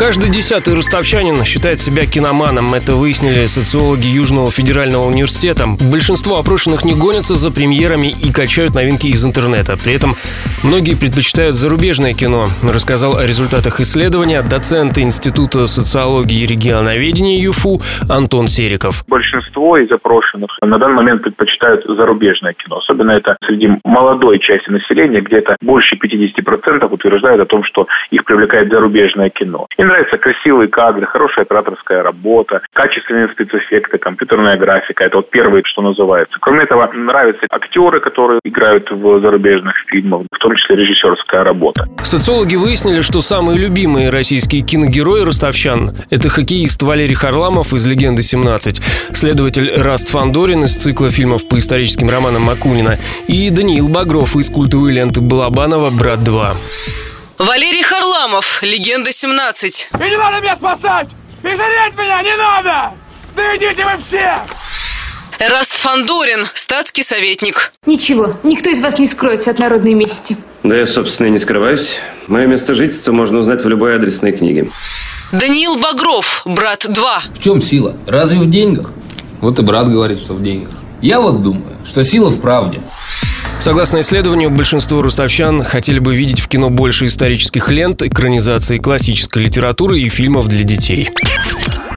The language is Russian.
Каждый десятый ростовчанин считает себя киноманом. Это выяснили социологи Южного федерального университета. Большинство опрошенных не гонятся за премьерами и качают новинки из интернета. При этом многие предпочитают зарубежное кино. Рассказал о результатах исследования доцент Института социологии и регионоведения ЮФУ Антон Сериков. Большинство из опрошенных на данный момент предпочитают зарубежное кино. Особенно это среди молодой части населения, где-то больше 50% утверждают о том, что их привлекает зарубежное кино. И нравятся красивые кадры, хорошая операторская работа, качественные спецэффекты, компьютерная графика. Это вот первое, что называется. Кроме этого, нравятся актеры, которые играют в зарубежных фильмах, в том числе режиссерская работа. Социологи выяснили, что самые любимые российские киногерои ростовчан – это хоккеист Валерий Харламов из «Легенды 17», следователь Раст Фандорин из цикла фильмов по историческим романам Макунина и Даниил Багров из культовой ленты Балабанова «Брат 2». Валерий Харламов, «Легенда 17». И не надо меня спасать! И жалеть меня не надо! Да идите вы все! Эраст Фандорин, статский советник. Ничего, никто из вас не скроется от народной мести. Да я, собственно, и не скрываюсь. Мое место жительства можно узнать в любой адресной книге. Даниил Багров, брат 2. В чем сила? Разве в деньгах? Вот и брат говорит, что в деньгах. Я вот думаю, что сила в правде. Согласно исследованию, большинство ростовчан хотели бы видеть в кино больше исторических лент, экранизации классической литературы и фильмов для детей.